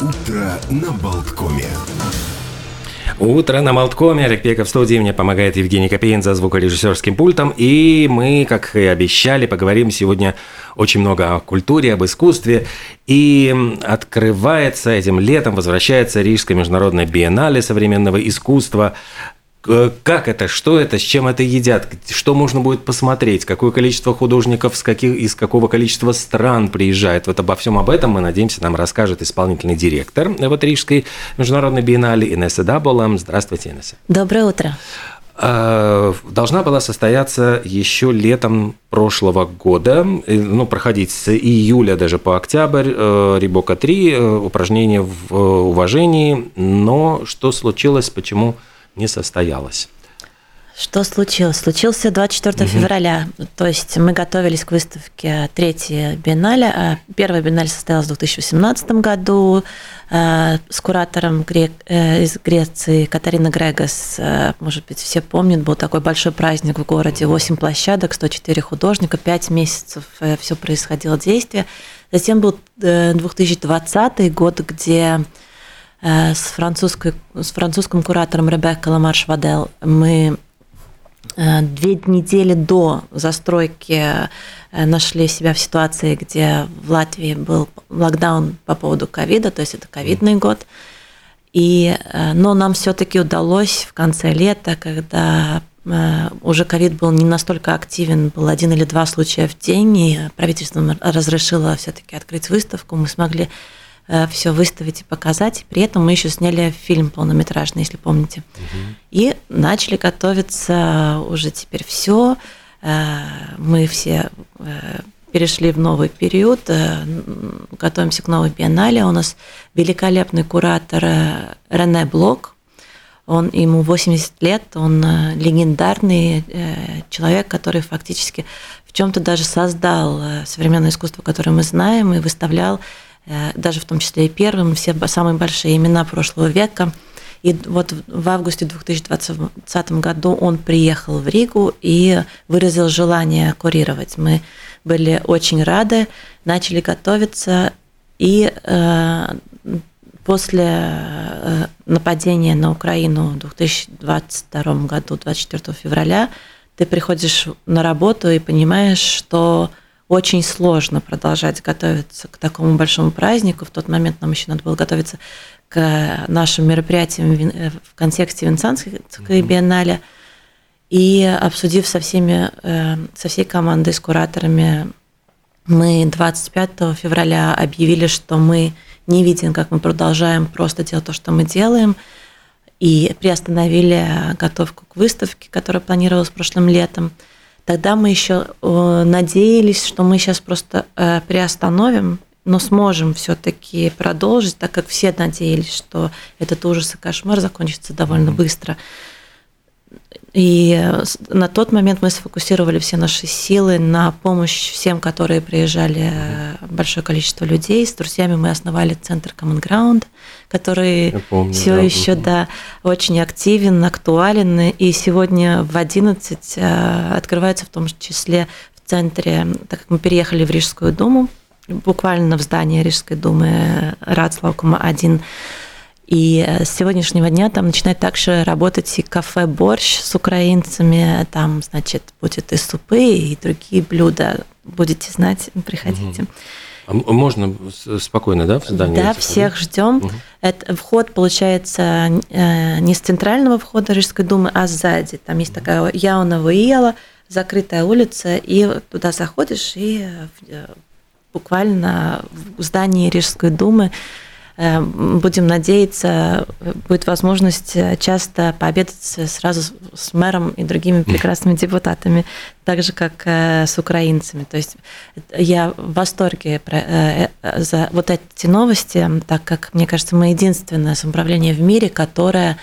Утро на Болткоме. Утро на Малткоме. Олег Пеков в студии. Мне помогает Евгений Копейн за звукорежиссерским пультом. И мы, как и обещали, поговорим сегодня очень много о культуре, об искусстве. И открывается этим летом, возвращается Рижская международная биеннале современного искусства. Э, как это, что это, с чем это едят, что можно будет посмотреть, какое количество художников с каких, из какого количества стран приезжает. Вот обо всем об этом, мы надеемся, нам расскажет исполнительный директор вот Рижской международной биеннале Инесса Даболам. Здравствуйте, Инесса. Доброе утро. Э, должна была состояться еще летом прошлого года, э, ну, проходить с июля даже по октябрь, Рибока 3, упражнения в уважении, но что случилось, почему не состоялось. Что случилось? Случился 24 угу. февраля. То есть мы готовились к выставке третьей биеннале. А первая биеннале состоялась в 2018 году э, с куратором э, из Греции Катарина Грегос. Э, может быть, все помнят, был такой большой праздник в городе. 8 площадок, 104 художника, 5 месяцев все происходило действие. Затем был 2020 год, где с, французской, с французским куратором Ребекка Ламарш Вадел мы э, две недели до застройки э, нашли себя в ситуации, где в Латвии был локдаун по поводу ковида, то есть это ковидный год. И, но нам все-таки удалось в конце лета, когда уже ковид был не настолько активен, был один или два случая в день, и правительство разрешило все-таки открыть выставку, мы смогли Э, все выставить и показать. При этом мы еще сняли фильм полнометражный, если помните. Угу. И начали готовиться уже теперь все. Э, мы все э, перешли в новый период, готовимся к новой биеннале. У нас великолепный куратор Рене Блок. Он, ему 80 лет, он легендарный человек, который фактически в чем-то даже создал современное искусство, которое мы знаем, и выставлял Э, даже в том числе и первым, все самые большие имена прошлого века. И вот в августе 2020 году он приехал в Ригу и выразил желание курировать. Мы были очень рады, начали готовиться, и э, после э, нападения на Украину в 2022 году, 24 февраля, ты приходишь на работу и понимаешь, что очень сложно продолжать готовиться к такому большому празднику. В тот момент нам еще надо было готовиться к нашим мероприятиям э, в контексте Венецианской mm-hmm. биеннале. И обсудив со всеми, э, со всей командой, с кураторами, мы 25 февраля объявили, что мы не видим, как мы продолжаем просто делать то, что мы делаем, и приостановили готовку к выставке, которая планировалась прошлым летом. Тогда мы еще э, надеялись, что мы сейчас просто э, приостановим, но сможем все-таки продолжить, так как все надеялись, что этот ужас и кошмар закончится довольно быстро. И э, на тот момент мы сфокусировали все наши силы на помощь всем, которые приезжали, э, большое количество людей. С друзьями мы основали центр Common Ground, который помню, все да, еще да, очень активен, актуален. И сегодня в 11 э, открывается в том числе в центре, так как мы переехали в Рижскую думу, буквально в здание Рижской думы Рацлаукума 1, и э, с сегодняшнего дня там начинает также работать и кафе «Борщ» с украинцами. Там, значит, будет и супы, и другие блюда. Будете знать, приходите. Угу. Можно спокойно, да, в здании? Да, всех ждем. Угу. Это вход получается э, не с центрального входа Рижской думы, а сзади. Там есть такая Яунова Иела, закрытая улица, и туда заходишь, и э, буквально в здании Рижской думы будем надеяться, будет возможность э, часто пообедать сразу с мэром и другими прекрасными депутатами, так же, как э, с украинцами. То есть я в восторге за вот эти новости, так как, мне кажется, мы единственное самоуправление в мире, которое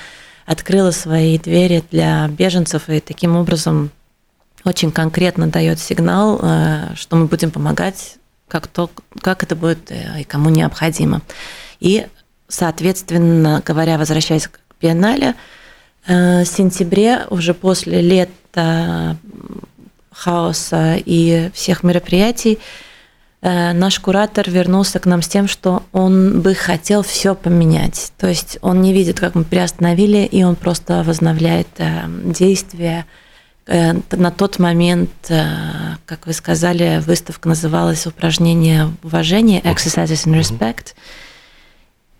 открыло свои двери для беженцев и таким образом очень конкретно дает сигнал, что мы будем помогать, как, то, как это будет и кому необходимо. И, соответственно говоря, возвращаясь к биеннале, э, в сентябре, уже после лета хаоса и всех мероприятий, Э, наш куратор вернулся к нам с тем, что он бы хотел все поменять. То есть он не видит, как мы приостановили, и он просто возобновляет э, действия. На тот момент, как вы сказали, выставка называлась «Упражнение уважения» «Exercises in Respect».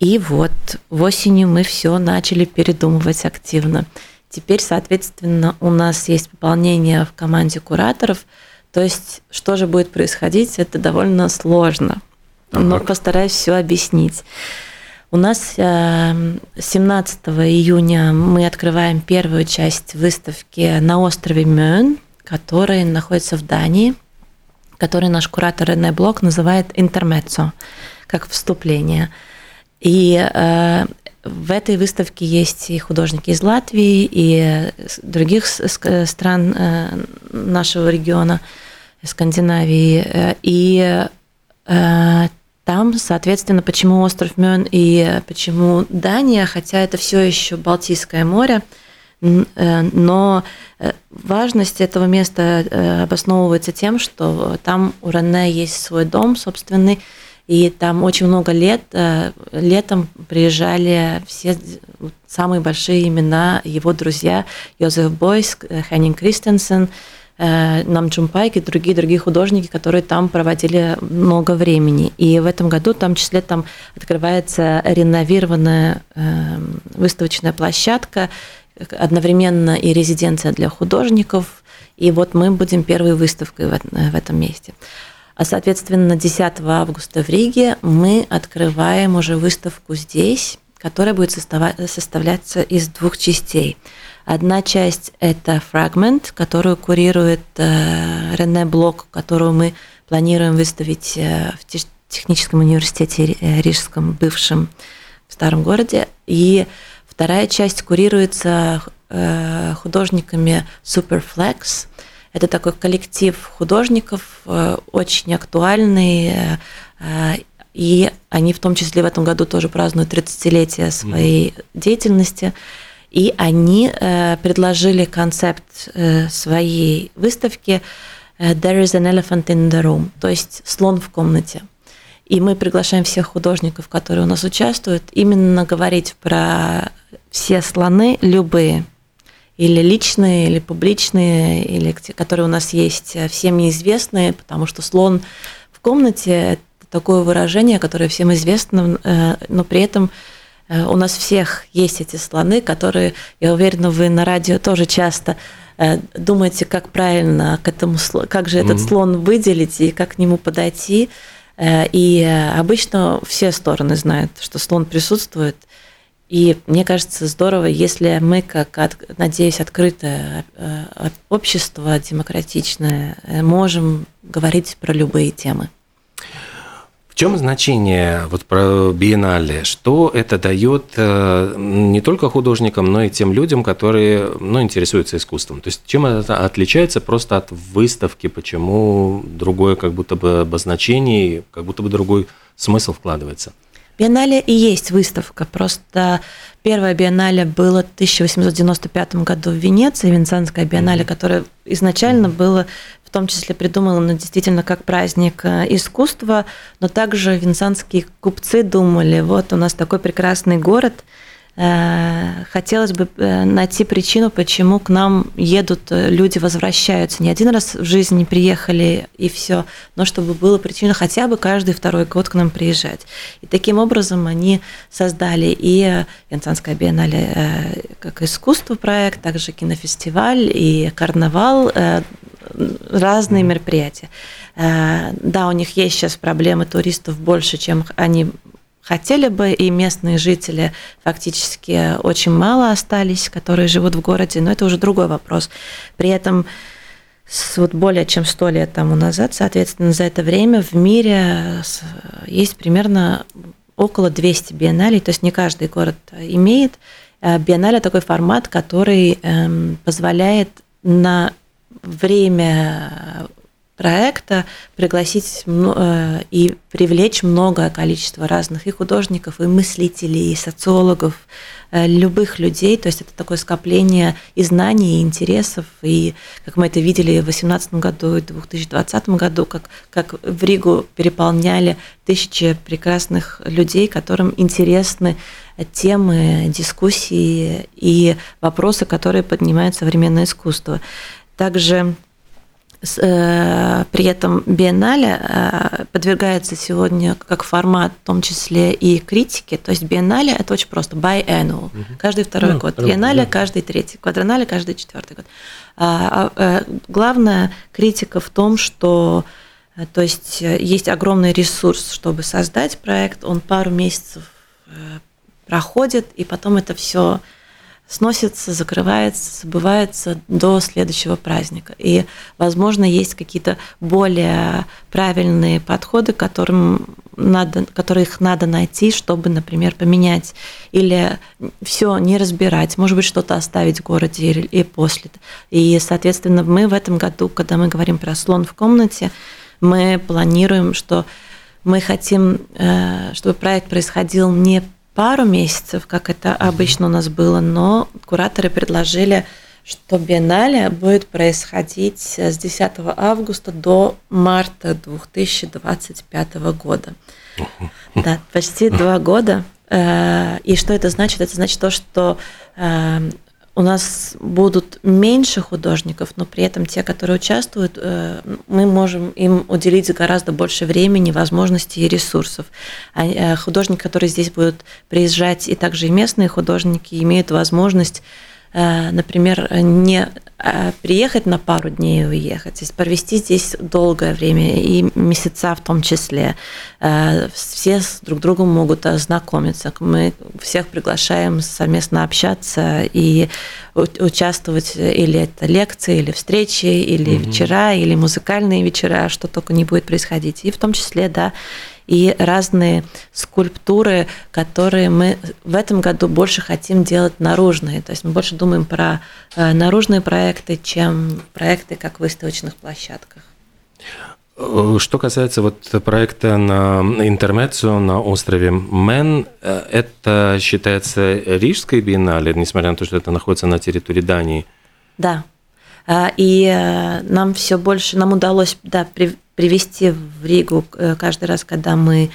И вот осенью мы все начали передумывать активно. Теперь, соответственно, у нас есть пополнение в команде кураторов – то есть, что же будет происходить, это довольно сложно. Но постараюсь все объяснить. У нас 17 э, июня мы открываем первую часть выставки на острове Мён, который находится в Дании, который наш куратор Рене Блок называет интермеццо, как вступление. И э, в этой выставке есть и художники из Латвии, и других стран э, нашего региона – Скандинавии. Э, и э, там, соответственно, почему остров Мён и почему Дания, хотя это все еще Балтийское море, э, но важность этого места обосновывается тем, что там у Рене есть свой дом собственный, и там очень много лет, летом приезжали все самые большие имена его друзья, Йозеф Бойс, Хеннинг Кристиансен, Э, Нам Джун Пайк и другие другие художники, которые там проводили много времени. И в этом году, в том числе, там открывается реновированная э, выставочная площадка, одновременно и резиденция для художников. И вот мы будем первой выставкой в этом месте. А, соответственно, 10 августа в Риге мы открываем уже выставку здесь, которая будет составляться из двух частей – Одна часть – это фрагмент, которую курирует э, Рене Блок, которую мы планируем выставить э, в техническом университете э, Рижском, бывшем в старом городе. И вторая часть курируется художниками Superflex. Это такой коллектив художников, очень актуальный, и они в том числе в этом году тоже празднуют 30-летие своей mm-hmm. деятельности. И они э, предложили концепт э, своей выставки э, «There is an elephant in the room», то есть слон в комнате. И мы приглашаем всех художников, которые у нас участвуют, именно говорить про все слоны, любые, или личные, или публичные, или которые у нас есть, всем известные, потому что слон в комнате – это такое выражение, которое всем известно, но при этом Э, у нас всех есть эти слоны, которые, я уверена, вы на радио тоже часто э, думаете, как правильно к этому, как же этот mm-hmm. слон выделить и как к нему подойти. Э, и обычно все стороны знают, что слон присутствует. И мне кажется, здорово, если мы, как, надеюсь, открытое общество, демократичное, можем говорить про любые темы. В чем значение вот про биеннале? Что это дает э, не только художникам, но и тем людям, которые ну, интересуются искусством? То есть чем это отличается просто от выставки? Почему другое как будто бы обозначение, как будто бы другой смысл вкладывается? Биеннале и есть выставка, просто первая биеннале было в 1895 году в Венеции, Венецианская биеннале, которая изначально было в том числе придумала, ну, действительно, как праздник э, искусства, но также венецианские купцы думали, вот у нас такой прекрасный город, хотелось бы э, найти причину, почему к нам едут люди, возвращаются. Не один раз в жизни приехали и все, но чтобы была причина хотя бы каждый второй год к нам приезжать. И таким образом они создали и Венецианская биеннале как искусство проект, также кинофестиваль и карнавал разные мероприятия. Э, да, у них есть сейчас проблемы туристов больше, чем они хотели бы, и местные жители фактически очень мало остались, которые живут в городе, но это уже другой вопрос. При этом вот более чем сто лет тому назад, соответственно, за это время в мире есть примерно около 200 биенналей, то есть не каждый город имеет. Э, биеннале такой формат, который эм, позволяет на время проекта пригласить э, и привлечь многое количество разных и художников, и мыслителей, и социологов, э, любых людей. То есть это такое скопление и знаний, и интересов. И как мы это видели в 2018 году и 2020 году, как, как в Ригу переполняли тысячи прекрасных людей, которым интересны темы, дискуссии и вопросы, которые поднимает современное искусство. Также при этом биеннале э, подвергается сегодня как формат, в том числе и критике. То есть биеннале это очень просто biannual, угу. каждый второй ну, год. Биеннале каждый третий, квадронале каждый четвертый год. А, а, э, главная критика в том, что то есть есть огромный ресурс, чтобы создать проект, он пару месяцев проходит, и потом это все сносится, закрывается, забывается до следующего праздника. И, возможно, есть какие-то более правильные подходы, которым надо, которых надо найти, чтобы, например, поменять или все не разбирать, может быть, что-то оставить в городе и после. И, соответственно, мы в этом году, когда мы говорим про слон в комнате, мы планируем, что мы хотим, э, чтобы проект происходил не пару месяцев, как это обычно у нас было, но кураторы предложили, что биеннале будет происходить с 10 августа до марта 2025 года. Да, почти два года. Э, и что это значит? Это значит то, что э, у нас будут меньше художников, но при этом те, которые участвуют, э, мы можем им уделить гораздо больше времени, возможностей и ресурсов. А э, художники, которые здесь будут приезжать, и также и местные художники, имеют возможность например, не э, приехать на пару дней и уехать, то есть провести здесь долгое время и месяца в том числе. Э, все с друг другом могут ознакомиться. Мы всех приглашаем совместно общаться и участвовать или это лекции, или встречи, или угу. вечера, или музыкальные вечера, что только не будет происходить. И в том числе, да, и разные скульптуры, которые мы в этом году больше хотим делать наружные. То есть мы больше думаем про э, наружные проекты, чем проекты как в выставочных площадках. Э, что касается вот проекта на Интермеццо на острове Мен, э, это считается Рижской биеннале, несмотря на то, что это находится на территории Дании? Да. И нам все больше, нам удалось да, привести в Ригу э, каждый раз, когда мы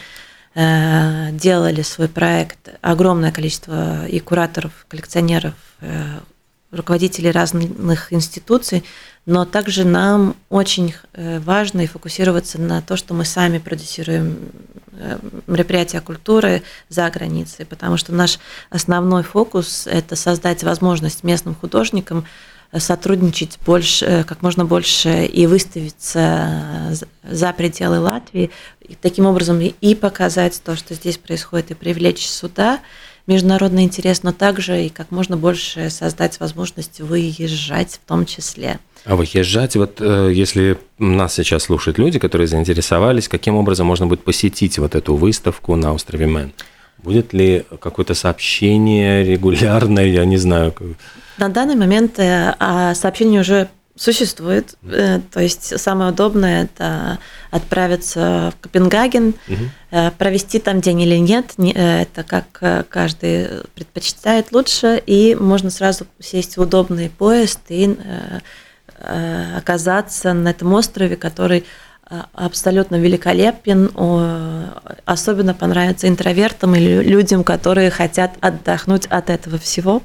э, делали свой проект, огромное количество и кураторов, коллекционеров, э, руководителей разных институций, но также нам очень важно и фокусироваться на то, что мы сами продюсируем мероприятия культуры за границей, потому что наш основной фокус – это создать возможность местным художникам сотрудничать больше, э, как можно больше и выставиться за пределы Латвии, и таким образом и показать то, что здесь происходит, и привлечь сюда международный интерес, но также и как можно больше создать возможность выезжать в том числе. А выезжать, вот э, если нас сейчас слушают люди, которые заинтересовались, каким образом можно будет посетить вот эту выставку на острове Мэн? Будет ли какое-то сообщение регулярное, я не знаю? На данный момент э, а сообщение уже существует. Э, то есть самое удобное это отправиться в Копенгаген, угу. провести там день или нет. Это как каждый предпочитает лучше. И можно сразу сесть в удобный поезд и оказаться на этом острове, который абсолютно великолепен, особенно понравится интровертам или людям, которые хотят отдохнуть от этого всего.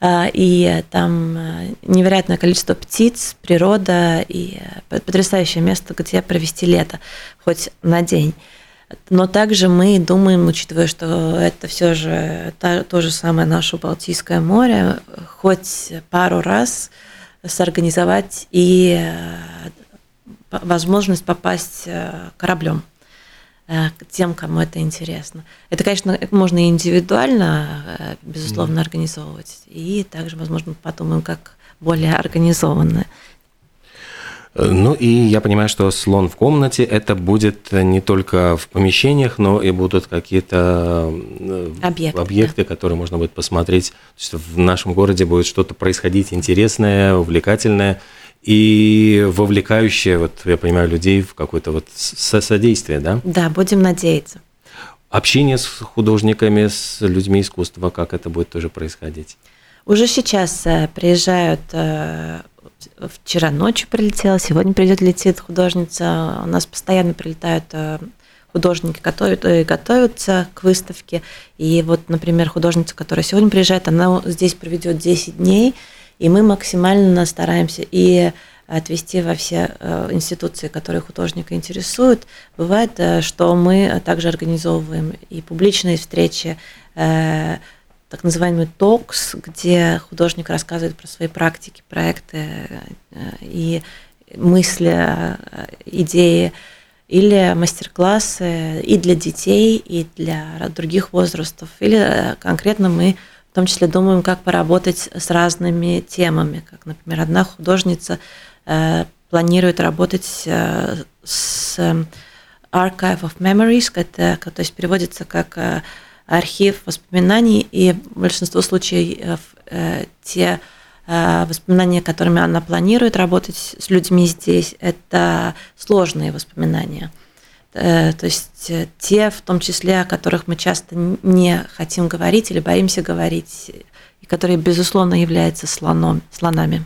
А, и там э, невероятное количество птиц, природа и э, потрясающее место, где провести лето, хоть на день. Но также мы думаем, учитывая, что это все же то, то же самое наше Балтийское море, хоть пару раз сорганизовать и э, возможность попасть кораблем. Э, тем, кому это интересно. Это, конечно, можно и индивидуально, э, безусловно, организовывать, и также, возможно, подумаем, как более организованно. Э, ну и я понимаю, что слон в комнате это будет не только в помещениях, но и будут какие-то объекты, объекты да. которые можно будет посмотреть. То есть в нашем городе будет что-то происходить интересное, увлекательное. И вовлекающее, вот я понимаю, людей в какое-то вот содействие, да? Да, будем надеяться. Общение с художниками, с людьми искусства, как это будет тоже происходить? Уже сейчас э, приезжают, э, вчера ночью прилетела, сегодня придет летит художница, у нас постоянно прилетают э, художники готовят, готовятся к выставке. И вот, например, художница, которая сегодня приезжает, она здесь проведет 10 дней, и мы максимально стараемся и отвести во все э, институции, которые художника интересуют. Бывает, э, что мы также организовываем и публичные встречи, э, так называемый токс, где художник рассказывает про свои практики, проекты и мысли, идеи, или мастер-классы и для детей, и для других возрастов, или конкретно мы в том числе думаем, как поработать с разными темами. Как, например, одна художница э, планирует работать э, с Archive of Memories, это, то есть переводится как э, архив воспоминаний, и в большинстве случаев те воспоминания, которыми она планирует работать с людьми здесь, это сложные воспоминания. Э, то есть э, те, в том числе, о которых мы часто не хотим говорить или боимся говорить, и которые, безусловно, являются слоном, слонами.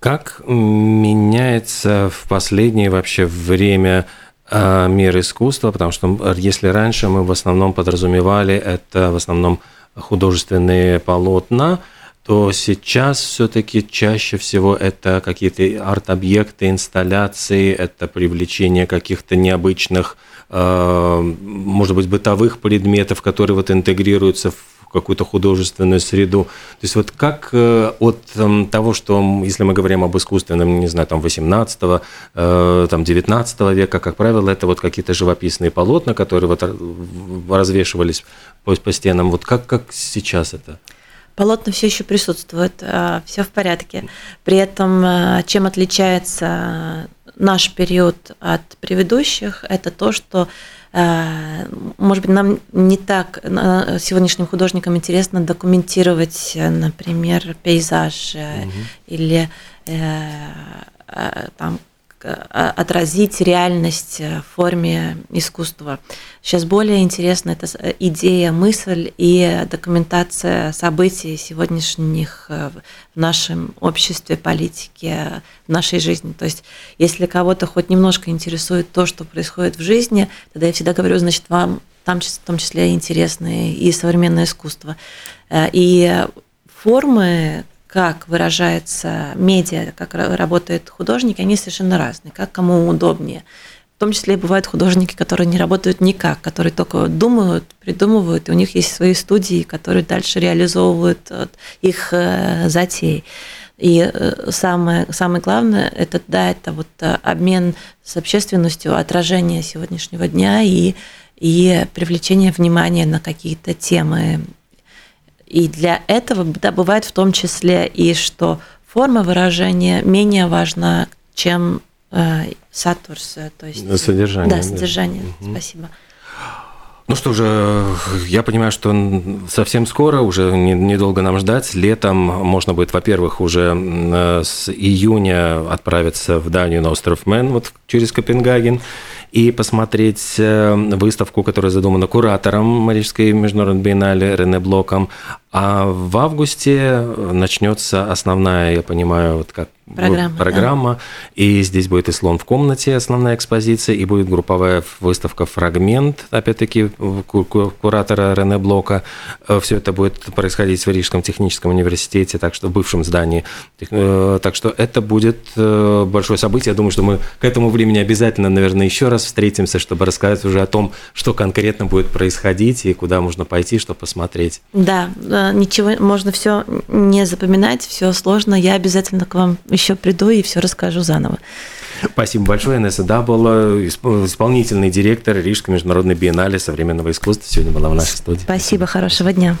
Как меняется в последнее вообще время э, мир искусства, потому что если раньше мы в основном подразумевали это в основном художественные полотна, то сейчас все-таки чаще всего это какие-то арт-объекты, инсталляции, это привлечение каких-то необычных, э, может быть, бытовых предметов, которые вот интегрируются в какую-то художественную среду. То есть вот как э, от эм, того, что, если мы говорим об искусственном, не знаю, там 18 э, там 19 века, как правило, это вот какие-то живописные полотна, которые вот развешивались по, по стенам. Вот как, как сейчас это? Полотна все еще присутствуют, э, все в порядке. При этом, э, чем отличается наш период от предыдущих, это то, что э, может быть, нам не так сегодняшним художникам интересно документировать, например, пейзаж угу. или там а, отразить реальность э, в форме искусства. Сейчас более интересна эта идея, мысль и документация событий сегодняшних э, в нашем обществе, политике, в нашей жизни. То есть, если кого-то хоть немножко интересует то, что происходит в жизни, тогда я всегда говорю, значит, вам там в том числе интересное и современное искусство. Э, и формы, как выражается медиа, как работают художники, они совершенно разные, как кому удобнее. В том числе бывают художники, которые не работают никак, которые только думают, придумывают, и у них есть свои студии, которые дальше реализовывают их э, затеи. И э, самое, самое главное, это, да, это вот э, обмен с общественностью, отражение сегодняшнего дня и, и привлечение внимания на какие-то темы и для этого да, бывает в том числе и что форма выражения менее важна, чем э, сатурс, то есть содержание. Да, содержание. Да. Спасибо. Ну что же, я понимаю, что совсем скоро, уже недолго нам ждать. Летом можно будет, во-первых, уже с июня отправиться в Данию на остров Мэн, вот через Копенгаген и посмотреть э, выставку, которая задумана куратором Марийской международной биеннале Рене Блоком. А в августе начнется основная, я понимаю, вот как программа. программа. Да. И здесь будет и слон в комнате, основная экспозиция, и будет групповая выставка «Фрагмент», опять-таки, куратора Рене Блока. Э, Все это будет происходить в Рижском техническом университете, так что в бывшем здании. Э, так что это будет большое событие. Я думаю, что мы к этому времени обязательно, наверное, еще раз встретимся, чтобы рассказать уже о том, что конкретно будет происходить и куда можно пойти, чтобы посмотреть. Да, ничего, можно все не запоминать, все сложно. Я обязательно к вам еще приду и все расскажу заново. Спасибо большое. Инесса была исполнительный директор Рижской международной биеннале современного искусства. Сегодня была в нашей студии. Спасибо, хорошего дня.